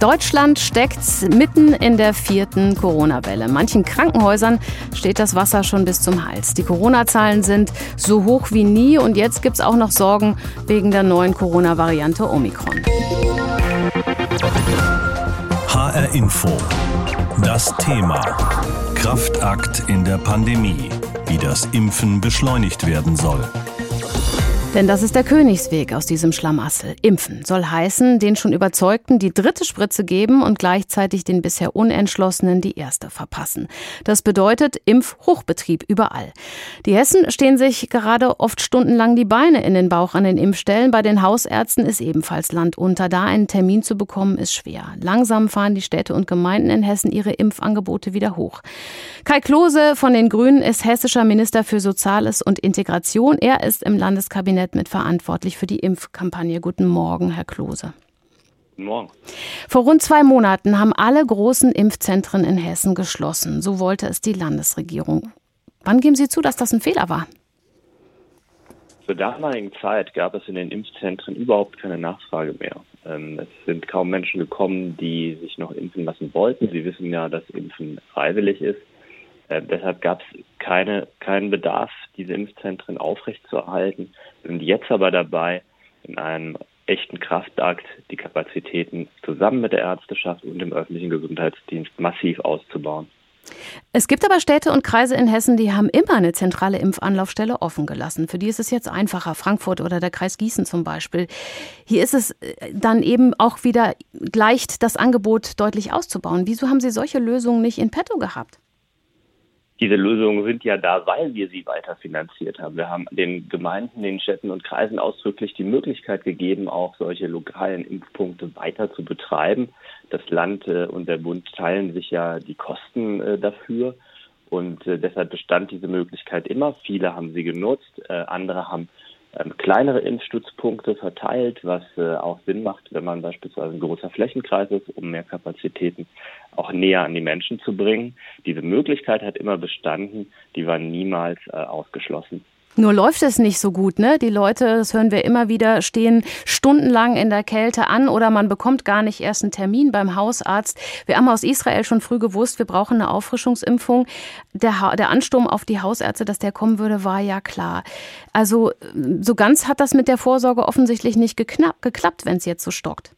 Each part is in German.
Deutschland steckt mitten in der vierten Corona-Welle. Manchen Krankenhäusern steht das Wasser schon bis zum Hals. Die Corona-Zahlen sind so hoch wie nie und jetzt gibt es auch noch Sorgen wegen der neuen Corona-Variante Omikron. HR Info. Das Thema. Kraftakt in der Pandemie. Wie das Impfen beschleunigt werden soll. Denn das ist der Königsweg aus diesem Schlamassel. Impfen soll heißen, den schon Überzeugten die dritte Spritze geben und gleichzeitig den bisher Unentschlossenen die erste verpassen. Das bedeutet Impfhochbetrieb überall. Die Hessen stehen sich gerade oft stundenlang die Beine in den Bauch an den Impfstellen. Bei den Hausärzten ist ebenfalls Land unter. Da einen Termin zu bekommen, ist schwer. Langsam fahren die Städte und Gemeinden in Hessen ihre Impfangebote wieder hoch. Kai Klose von den Grünen ist hessischer Minister für Soziales und Integration. Er ist im Landeskabinett Kabinett mitverantwortlich für die Impfkampagne. Guten Morgen, Herr Klose. Guten Morgen. Vor rund zwei Monaten haben alle großen Impfzentren in Hessen geschlossen. So wollte es die Landesregierung. Wann geben Sie zu, dass das ein Fehler war? Zur damaligen Zeit gab es in den Impfzentren überhaupt keine Nachfrage mehr. Ähm, es sind kaum Menschen gekommen, die sich noch impfen lassen wollten. Sie wissen ja, dass Impfen freiwillig ist. Äh, deshalb gab es keine, keinen Bedarf, diese Impfzentren aufrechtzuerhalten. Wir sind jetzt aber dabei, in einem echten Kraftakt die Kapazitäten zusammen mit der Ärzteschaft und dem öffentlichen Gesundheitsdienst massiv auszubauen. Es gibt aber Städte und Kreise in Hessen, die haben immer eine zentrale Impfanlaufstelle offen gelassen. Für die ist es jetzt einfacher. Frankfurt oder der Kreis Gießen zum Beispiel. Hier ist es äh, dann eben auch wieder leicht, das Angebot deutlich auszubauen. Wieso haben Sie solche Lösungen nicht in petto gehabt? Diese Lösungen sind ja da, weil wir sie weiterfinanziert haben. Wir haben den Gemeinden, den Städten und Kreisen ausdrücklich die Möglichkeit gegeben, auch solche lokalen Impfpunkte weiter zu betreiben. Das Land äh, und der Bund teilen sich ja die Kosten äh, dafür. Und äh, deshalb bestand diese Möglichkeit immer. Viele haben sie genutzt, andere haben ähm, kleinere Impfstützpunkte verteilt, was äh, auch Sinn macht, wenn man beispielsweise ein großer Flächenkreis ist, um mehr Kapazitäten auch näher an die Menschen zu bringen. Diese Möglichkeit hat immer bestanden, die war niemals äh, ausgeschlossen. Nur läuft es nicht so gut, ne? Die Leute, das hören wir immer wieder, stehen stundenlang in der Kälte an oder man bekommt gar nicht erst einen Termin beim Hausarzt. Wir haben aus Israel schon früh gewusst, wir brauchen eine Auffrischungsimpfung. Der, der Ansturm auf die Hausärzte, dass der kommen würde, war ja klar. Also so ganz hat das mit der Vorsorge offensichtlich nicht geklappt, wenn es jetzt so stockt.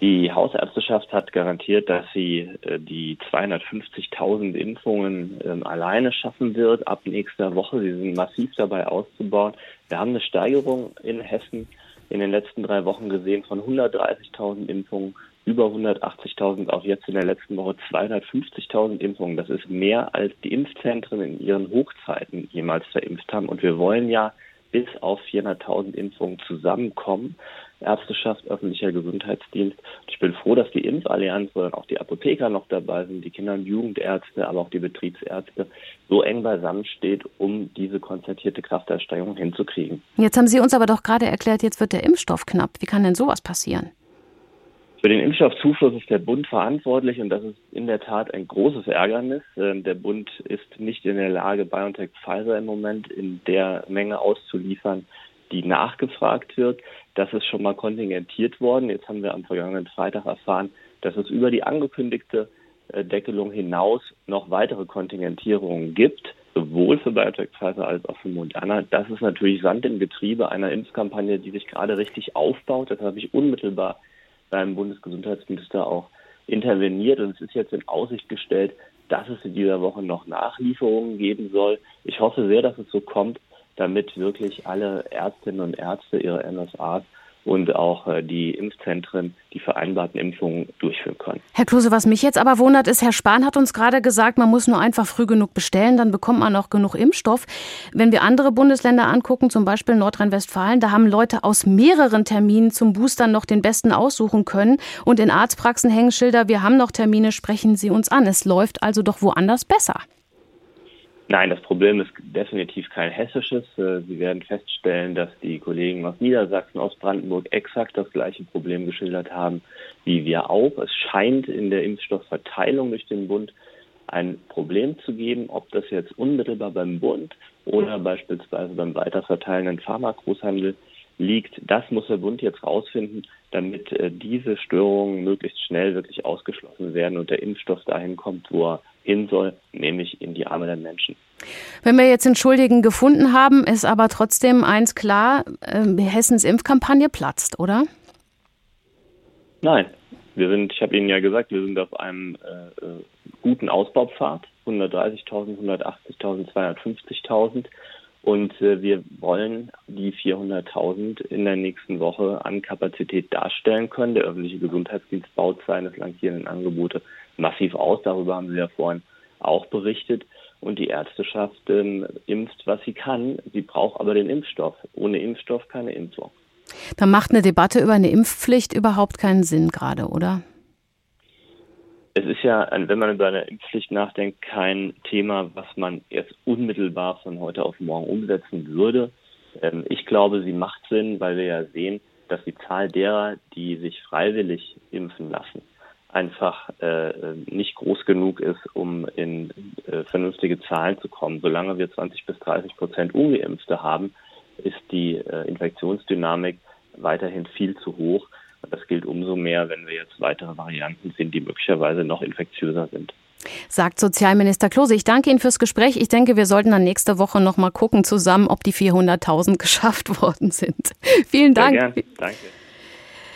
Die Hausärzteschaft hat garantiert, dass sie äh, die 250.000 Impfungen äh, alleine schaffen wird ab nächster Woche. Sie sind massiv dabei auszubauen. Wir haben eine Steigerung in Hessen in den letzten drei Wochen gesehen von 130.000 Impfungen über 180.000, auch jetzt in der letzten Woche 250.000 Impfungen. Das ist mehr, als die Impfzentren in ihren Hochzeiten jemals verimpft haben. Und wir wollen ja bis auf 400.000 Impfungen zusammenkommen. Ärzteschaft, öffentlicher Gesundheitsdienst. Ich bin froh, dass die Impfallianz, wo dann auch die Apotheker noch dabei sind, die Kinder- und Jugendärzte, aber auch die Betriebsärzte, so eng beisammen steht, um diese konzertierte Kraftanstrengung hinzukriegen. Jetzt haben Sie uns aber doch gerade erklärt, jetzt wird der Impfstoff knapp. Wie kann denn sowas passieren? Für den Impfstoffzufluss ist der Bund verantwortlich und das ist in der Tat ein großes Ärgernis. Der Bund ist nicht in der Lage, BioNTech Pfizer im Moment in der Menge auszuliefern, die nachgefragt wird. Das ist schon mal kontingentiert worden. Jetzt haben wir am vergangenen Freitag erfahren, dass es über die angekündigte äh, Deckelung hinaus noch weitere Kontingentierungen gibt, sowohl für BioNTech Pfizer als auch für Moderna. Das ist natürlich Sand im Getriebe einer Impfkampagne, die sich gerade richtig aufbaut. Das habe ich unmittelbar beim Bundesgesundheitsminister auch interveniert und es ist jetzt in Aussicht gestellt, dass es in dieser Woche noch Nachlieferungen geben soll. Ich hoffe sehr, dass es so kommt, damit wirklich alle Ärztinnen und Ärzte ihre MSAs und auch äh, die Impfzentren die vereinbarten Impfungen durchführen können. Herr Klose, was mich jetzt aber wundert, ist, Herr Spahn hat uns gerade gesagt, man muss nur einfach früh genug bestellen, dann bekommt man auch genug Impfstoff. Wenn wir andere Bundesländer angucken, zum Beispiel Nordrhein-Westfalen, da haben Leute aus mehreren Terminen zum Boostern noch den besten aussuchen können. Und in Arztpraxen hängen Schilder, wir haben noch Termine, sprechen Sie uns an. Es läuft also doch woanders besser. Nein, das Problem ist definitiv kein hessisches. Äh, Sie werden feststellen, dass die Kollegen aus Niedersachsen, aus Brandenburg exakt das gleiche Problem geschildert haben wie wir auch. Es scheint in der Impfstoffverteilung durch den Bund ein Problem zu geben, ob das jetzt unmittelbar beim Bund oder beispielsweise beim weiterverteilenden Pharmagroßhandel liegt. Das muss der Bund jetzt rausfinden, damit äh, diese Störungen möglichst schnell wirklich ausgeschlossen werden und der Impfstoff dahin kommt, wo er hin soll, nämlich in die Arme der Menschen. Wenn wir jetzt den Schuldigen gefunden haben, ist aber trotzdem eins klar, äh, Hessens Impfkampagne platzt, oder? Nein, wir sind, ich habe Ihnen ja gesagt, wir sind auf einem äh, äh guten Ausbaupfad, 130.000, 180.000, 250.000. Und äh, wir wollen die 400.000 in der nächsten Woche an Kapazität darstellen können. Der öffentliche Gesundheitsdienst baut seine flankierenden Angebote massiv aus. Darüber haben Sie ja vorhin auch berichtet. Und die Ärzteschaft ähm, impft, was sie kann. Sie braucht aber den Impfstoff. Ohne Impfstoff keine Impfung. Da macht eine Debatte über eine Impfpflicht überhaupt keinen Sinn gerade, oder? Es ist ja, wenn man über eine Impfpflicht nachdenkt, kein Thema, was man jetzt unmittelbar von heute auf morgen umsetzen würde. Ähm, ich glaube, sie macht Sinn, weil wir ja sehen, dass die Zahl derer, die sich freiwillig impfen lassen, einfach äh, nicht groß genug ist, um in äh, vernünftige Zahlen zu kommen. Solange wir 20 bis 30 Prozent Ungeimpfte haben, ist die äh, Infektionsdynamik weiterhin viel zu hoch. Das gilt umso mehr, wenn wir jetzt weitere Varianten sehen, die möglicherweise noch infektiöser sind. Sagt Sozialminister Klose. Ich danke Ihnen fürs Gespräch. Ich denke, wir sollten dann nächste Woche noch mal gucken zusammen, ob die 400.000 geschafft worden sind. Vielen Dank. Danke.